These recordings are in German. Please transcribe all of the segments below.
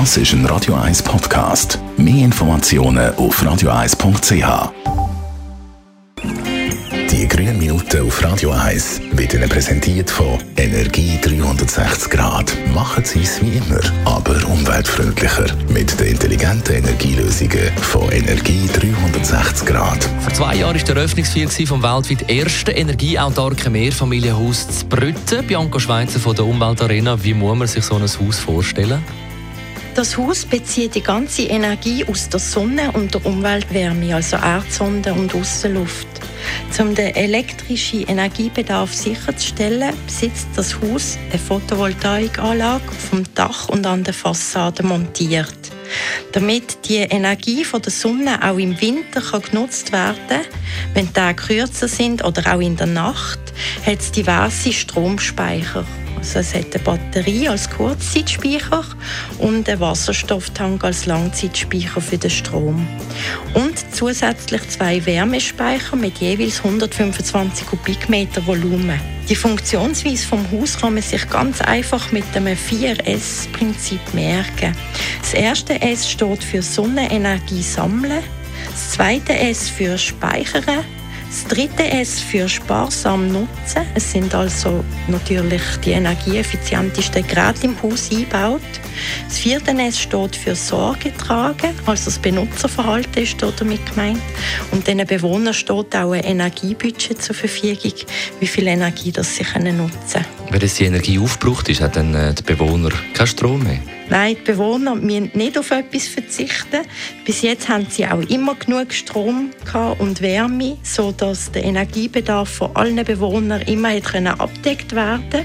Das ist ein Radio 1 Podcast. Mehr Informationen auf radio1.ch. Die grünen Minuten auf Radio 1 werden Ihnen präsentiert von Energie 360 Grad. Machen Sie es wie immer, aber umweltfreundlicher. Mit den intelligenten Energielösungen von Energie 360 Grad. Vor zwei Jahren war der Eröffnungsfeier vom weltweit ersten energieautarken Mehrfamilienhaus zu Brütten. Bianca Schweizer von der Umweltarena. Wie muss man sich so ein Haus vorstellen? Das Haus bezieht die ganze Energie aus der Sonne und der Umweltwärme, also Erdsonde und Aussenluft. Um den elektrischen Energiebedarf sicherzustellen, besitzt das Haus eine Photovoltaikanlage vom Dach und an der Fassade montiert. Damit die Energie von der Sonne auch im Winter genutzt werden kann, wenn die Tage kürzer sind oder auch in der Nacht, hat es diverse Stromspeicher. Also es hat eine Batterie als Kurzzeitspeicher und einen Wasserstofftank als Langzeitspeicher für den Strom. Und zusätzlich zwei Wärmespeicher mit jeweils 125 Kubikmeter Volumen. Die Funktionsweise vom Haus kann man sich ganz einfach mit dem 4S-Prinzip merken. Das erste S steht für Sonnenenergie sammeln, das zweite S für Speichern, das dritte S für sparsam nutzen. Es sind also natürlich die energieeffizientesten Geräte im Haus eingebaut. Das vierte S steht für Sorge tragen, also das Benutzerverhalten ist damit gemeint. Und den Bewohnern steht auch ein Energiebudget zur Verfügung, wie viel Energie das sie nutzen können. Wenn das die Energie aufgebraucht ist, hat dann äh, der Bewohner keinen Strom mehr? Nein, die Bewohner müssen nicht auf etwas verzichten. Bis jetzt haben sie auch immer genug Strom und Wärme, sodass der Energiebedarf von allen Bewohnern immer abgedeckt werden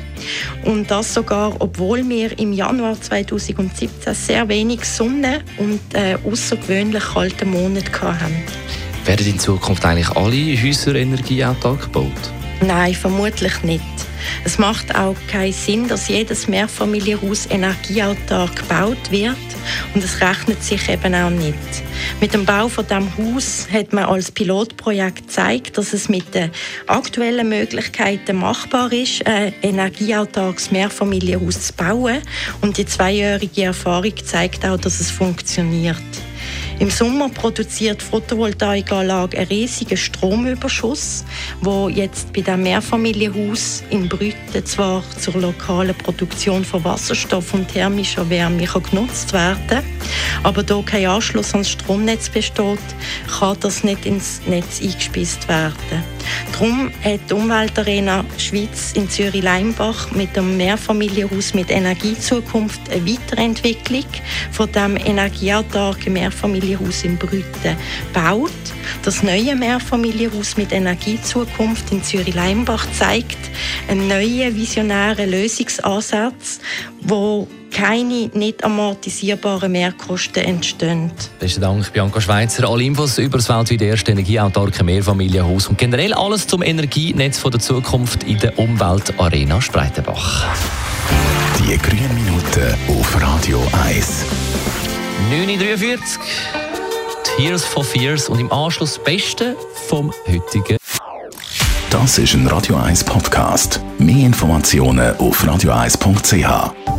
Und das sogar, obwohl wir im Januar 2017 sehr wenig Sonne und äh, außergewöhnlich kalte Monate hatten. Werden in Zukunft eigentlich alle Häuser energieautark gebaut? Nein, vermutlich nicht. Es macht auch keinen Sinn, dass jedes Mehrfamilienhaus energieautark gebaut wird und es rechnet sich eben auch nicht. Mit dem Bau von dem Haus hat man als Pilotprojekt gezeigt, dass es mit den aktuellen Möglichkeiten machbar ist, ein energieautarkes Mehrfamilienhaus zu bauen und die zweijährige Erfahrung zeigt auch, dass es funktioniert. Im Sommer produziert die Photovoltaikanlage einen riesigen Stromüberschuss, wo jetzt bei dem Mehrfamilienhaus in Brüten zwar zur lokalen Produktion von Wasserstoff und thermischer Wärme kann genutzt werden aber da kein Anschluss ans Stromnetz besteht, kann das nicht ins Netz eingespeist werden. Darum hat die Umweltarena Schweiz in Zürich-Leimbach mit dem Mehrfamilienhaus mit Energiezukunft eine Weiterentwicklung von dem energieautarken Mehrfamilienhaus in Brüten baut. Das neue Mehrfamilienhaus mit Energiezukunft in Zürich-Leimbach zeigt einen neuen visionären Lösungsansatz, wo keine nicht amortisierbaren Mehrkosten entstehen. Besten Dank, Bianca Schweizer. Alle Infos über das weltweit erste energieautarke Mehrfamilienhaus und generell alles zum Energienetz der Zukunft in der Umweltarena Spreitenbach. Die grünen Minuten auf Radio 1. 9.43 Tears for Fears und im Anschluss das Beste vom heutigen. Das ist ein Radio 1 Podcast. Mehr Informationen auf radio1.ch.